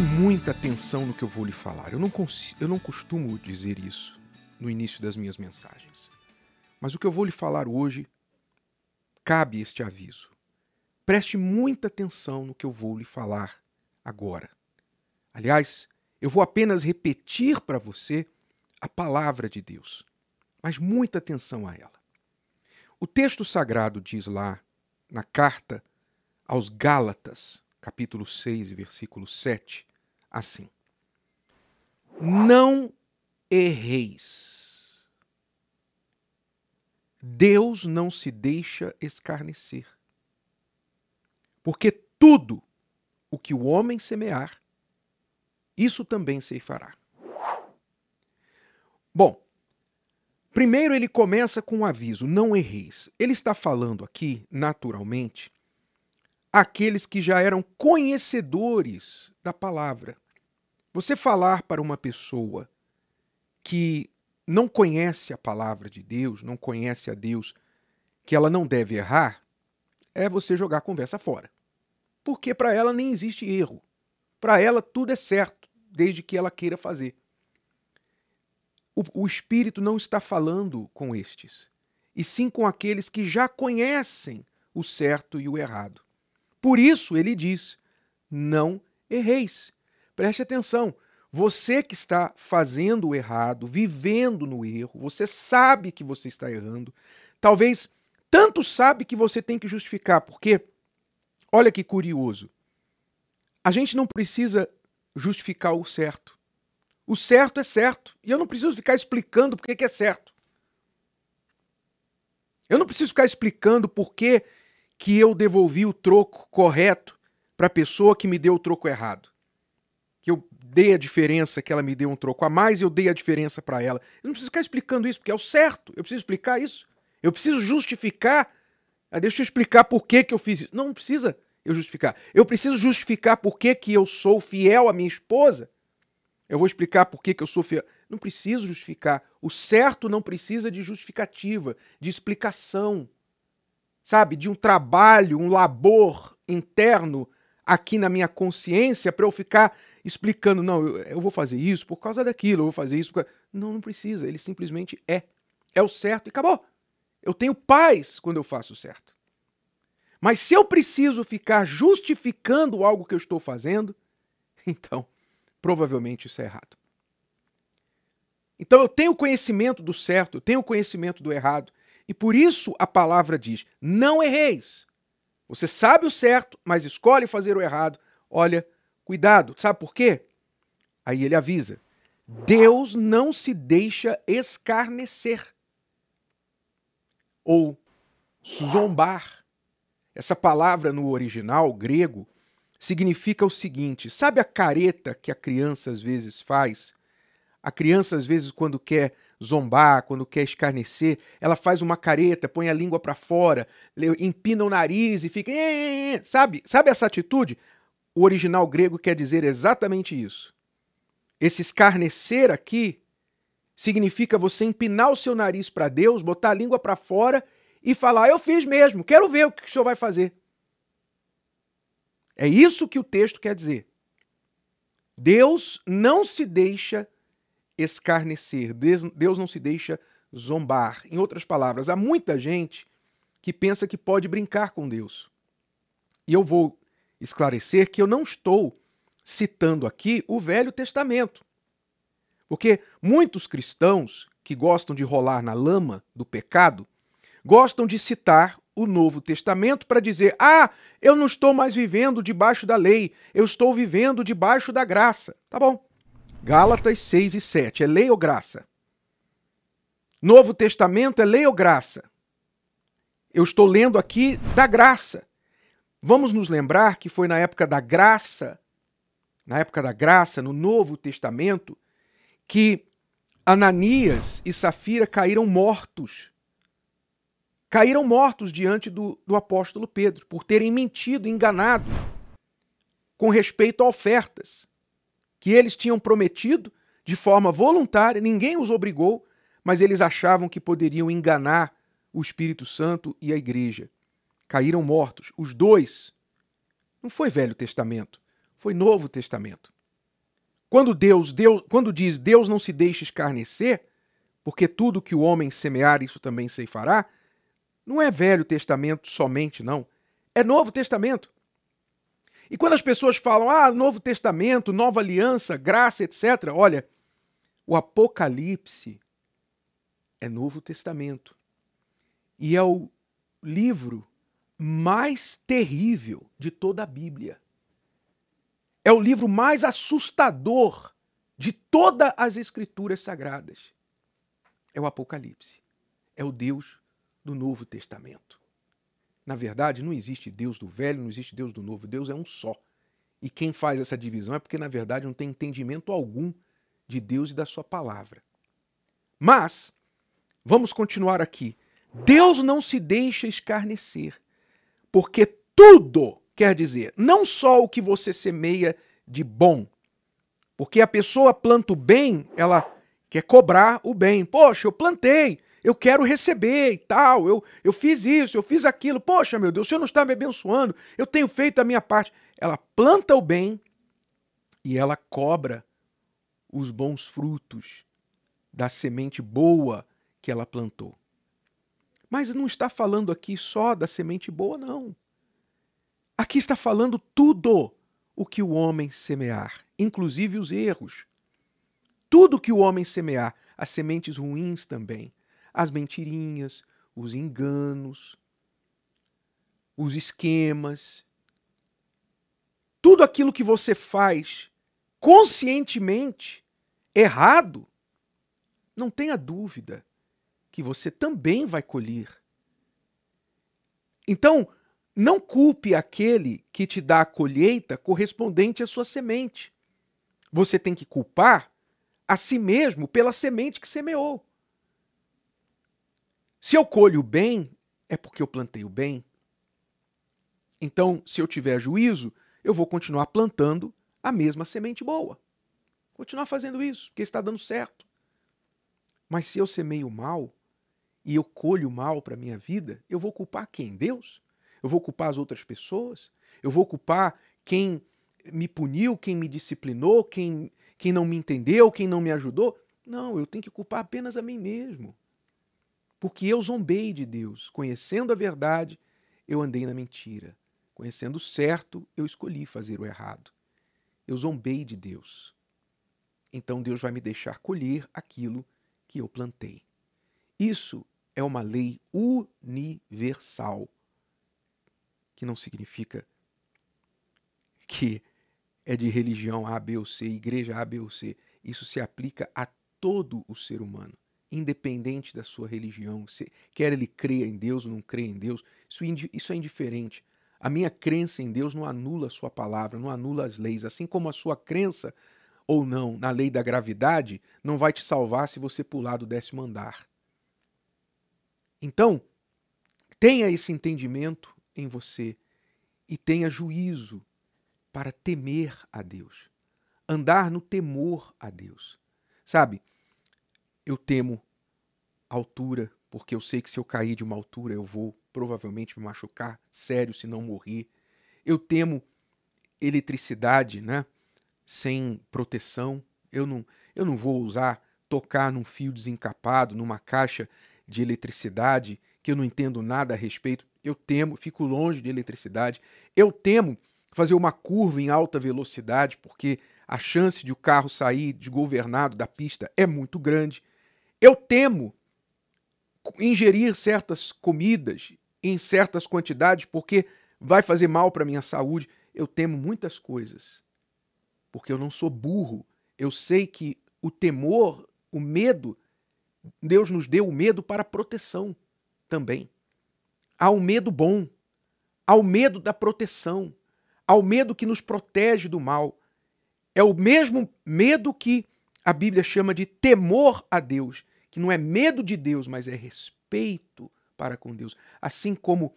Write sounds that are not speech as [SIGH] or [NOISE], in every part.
muita atenção no que eu vou lhe falar. Eu não, eu não costumo dizer isso no início das minhas mensagens. Mas o que eu vou lhe falar hoje cabe este aviso. Preste muita atenção no que eu vou lhe falar agora. Aliás, eu vou apenas repetir para você a palavra de Deus, mas muita atenção a ela. O texto sagrado diz lá, na carta aos Gálatas, capítulo 6, versículo 7, assim: Não erreis. Deus não se deixa escarnecer. Porque tudo o que o homem semear, isso também se fará. Bom, primeiro ele começa com um aviso: não erreis. Ele está falando aqui, naturalmente, aqueles que já eram conhecedores da palavra. Você falar para uma pessoa que não conhece a palavra de Deus, não conhece a Deus, que ela não deve errar, é você jogar a conversa fora. Porque para ela nem existe erro. Para ela tudo é certo, desde que ela queira fazer. O, o Espírito não está falando com estes, e sim com aqueles que já conhecem o certo e o errado. Por isso ele diz: não erreis. Preste atenção. Você que está fazendo o errado, vivendo no erro, você sabe que você está errando. Talvez tanto sabe que você tem que justificar, porque olha que curioso. A gente não precisa justificar o certo. O certo é certo. E eu não preciso ficar explicando por que é certo. Eu não preciso ficar explicando por que que eu devolvi o troco correto para a pessoa que me deu o troco errado. Que eu dei a diferença, que ela me deu um troco a mais eu dei a diferença para ela. Eu não preciso ficar explicando isso, porque é o certo. Eu preciso explicar isso. Eu preciso justificar. Ah, deixa eu explicar por que, que eu fiz isso. Não, não precisa eu justificar. Eu preciso justificar por que, que eu sou fiel à minha esposa. Eu vou explicar por que, que eu sou fiel. Não preciso justificar. O certo não precisa de justificativa, de explicação sabe, de um trabalho, um labor interno aqui na minha consciência para eu ficar explicando, não, eu, eu, vou fazer isso por causa daquilo, eu vou fazer isso. Por... Não, não precisa, ele simplesmente é. É o certo e acabou. Eu tenho paz quando eu faço o certo. Mas se eu preciso ficar justificando algo que eu estou fazendo, [LAUGHS] então provavelmente isso é errado. Então eu tenho conhecimento do certo, eu tenho conhecimento do errado, e por isso a palavra diz: não erreis. Você sabe o certo, mas escolhe fazer o errado. Olha, cuidado. Sabe por quê? Aí ele avisa: Deus não se deixa escarnecer ou zombar. Essa palavra no original grego significa o seguinte: sabe a careta que a criança às vezes faz? A criança, às vezes, quando quer zombar, quando quer escarnecer, ela faz uma careta, põe a língua para fora, empina o nariz e fica. Sabe? Sabe essa atitude? O original grego quer dizer exatamente isso. Esse escarnecer aqui significa você empinar o seu nariz para Deus, botar a língua para fora e falar: Eu fiz mesmo, quero ver o que o senhor vai fazer. É isso que o texto quer dizer. Deus não se deixa escarnecer, Deus não se deixa zombar. Em outras palavras, há muita gente que pensa que pode brincar com Deus. E eu vou esclarecer que eu não estou citando aqui o Velho Testamento. Porque muitos cristãos que gostam de rolar na lama do pecado gostam de citar o Novo Testamento para dizer: ah, eu não estou mais vivendo debaixo da lei, eu estou vivendo debaixo da graça. Tá bom. Gálatas 6 e 7. É lei ou graça? Novo Testamento é lei ou graça? Eu estou lendo aqui da graça. Vamos nos lembrar que foi na época da graça, na época da graça, no Novo Testamento, que Ananias e Safira caíram mortos. Caíram mortos diante do, do apóstolo Pedro, por terem mentido, enganado com respeito a ofertas que eles tinham prometido de forma voluntária, ninguém os obrigou, mas eles achavam que poderiam enganar o Espírito Santo e a igreja. Caíram mortos, os dois. Não foi Velho Testamento, foi Novo Testamento. quando Deus, Deus, quando diz Deus não se deixa escarnecer, porque tudo que o homem semear, isso também se fará, não é Velho Testamento somente, não. É Novo Testamento. E quando as pessoas falam, ah, Novo Testamento, Nova Aliança, graça, etc., olha, o Apocalipse é Novo Testamento. E é o livro mais terrível de toda a Bíblia. É o livro mais assustador de todas as Escrituras Sagradas. É o Apocalipse. É o Deus do Novo Testamento. Na verdade, não existe Deus do Velho, não existe Deus do Novo. Deus é um só. E quem faz essa divisão é porque, na verdade, não tem entendimento algum de Deus e da Sua palavra. Mas, vamos continuar aqui. Deus não se deixa escarnecer. Porque tudo quer dizer, não só o que você semeia de bom. Porque a pessoa planta o bem, ela quer cobrar o bem. Poxa, eu plantei, eu quero receber e tal, eu, eu fiz isso, eu fiz aquilo. Poxa, meu Deus, o Senhor não está me abençoando, eu tenho feito a minha parte. Ela planta o bem e ela cobra os bons frutos da semente boa que ela plantou. Mas não está falando aqui só da semente boa, não. Aqui está falando tudo o que o homem semear, inclusive os erros. Tudo que o homem semear, as sementes ruins também, as mentirinhas, os enganos, os esquemas, tudo aquilo que você faz conscientemente errado, não tenha dúvida que você também vai colher. Então, não culpe aquele que te dá a colheita correspondente à sua semente. Você tem que culpar a si mesmo pela semente que semeou. Se eu colho bem, é porque eu plantei o bem. Então, se eu tiver juízo, eu vou continuar plantando a mesma semente boa. Continuar fazendo isso, porque está dando certo. Mas se eu semeio mal, e eu colho mal para a minha vida, eu vou culpar quem? Deus? Eu vou culpar as outras pessoas? Eu vou culpar quem me puniu, quem me disciplinou, quem, quem não me entendeu, quem não me ajudou? Não, eu tenho que culpar apenas a mim mesmo. Porque eu zombei de Deus. Conhecendo a verdade, eu andei na mentira. Conhecendo o certo, eu escolhi fazer o errado. Eu zombei de Deus. Então Deus vai me deixar colher aquilo que eu plantei. Isso é uma lei universal, que não significa que é de religião A, B ou C, igreja A, B ou C. Isso se aplica a todo o ser humano, independente da sua religião. Se, quer ele creia em Deus ou não creia em Deus, isso, isso é indiferente. A minha crença em Deus não anula a sua palavra, não anula as leis. Assim como a sua crença ou não na lei da gravidade não vai te salvar se você pular do décimo andar. Então, tenha esse entendimento em você e tenha juízo para temer a Deus. Andar no temor a Deus. Sabe, eu temo altura, porque eu sei que se eu cair de uma altura eu vou provavelmente me machucar sério se não morrer. Eu temo eletricidade, né? Sem proteção. Eu não, eu não vou usar tocar num fio desencapado, numa caixa de eletricidade, que eu não entendo nada a respeito. Eu temo, fico longe de eletricidade. Eu temo fazer uma curva em alta velocidade, porque a chance de o carro sair desgovernado da pista é muito grande. Eu temo ingerir certas comidas em certas quantidades, porque vai fazer mal para minha saúde. Eu temo muitas coisas, porque eu não sou burro. Eu sei que o temor, o medo, Deus nos deu o medo para proteção também. Há um medo bom, há o medo da proteção, há o medo que nos protege do mal. É o mesmo medo que a Bíblia chama de temor a Deus, que não é medo de Deus, mas é respeito para com Deus. Assim como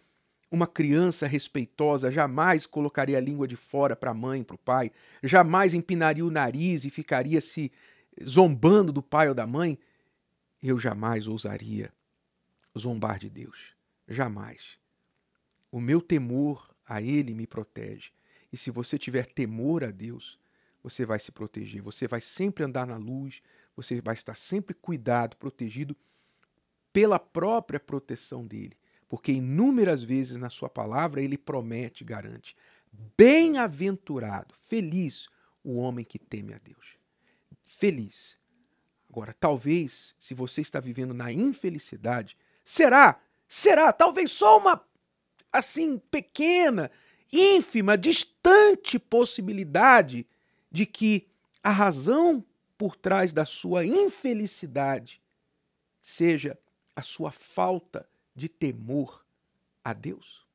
uma criança respeitosa jamais colocaria a língua de fora para a mãe, para o pai, jamais empinaria o nariz e ficaria se zombando do pai ou da mãe, eu jamais ousaria zombar de Deus. Jamais. O meu temor a Ele me protege. E se você tiver temor a Deus, você vai se proteger, você vai sempre andar na luz, você vai estar sempre cuidado, protegido pela própria proteção dele. Porque inúmeras vezes na sua palavra ele promete, garante: bem-aventurado, feliz o homem que teme a Deus. Feliz. Agora, talvez, se você está vivendo na infelicidade, será, será, talvez só uma, assim, pequena, ínfima, distante possibilidade de que a razão por trás da sua infelicidade seja a sua falta de temor a Deus?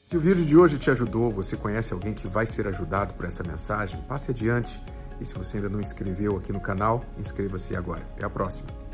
Se o vídeo de hoje te ajudou, você conhece alguém que vai ser ajudado por essa mensagem, passe adiante. E se você ainda não inscreveu aqui no canal, inscreva-se agora. Até a próxima.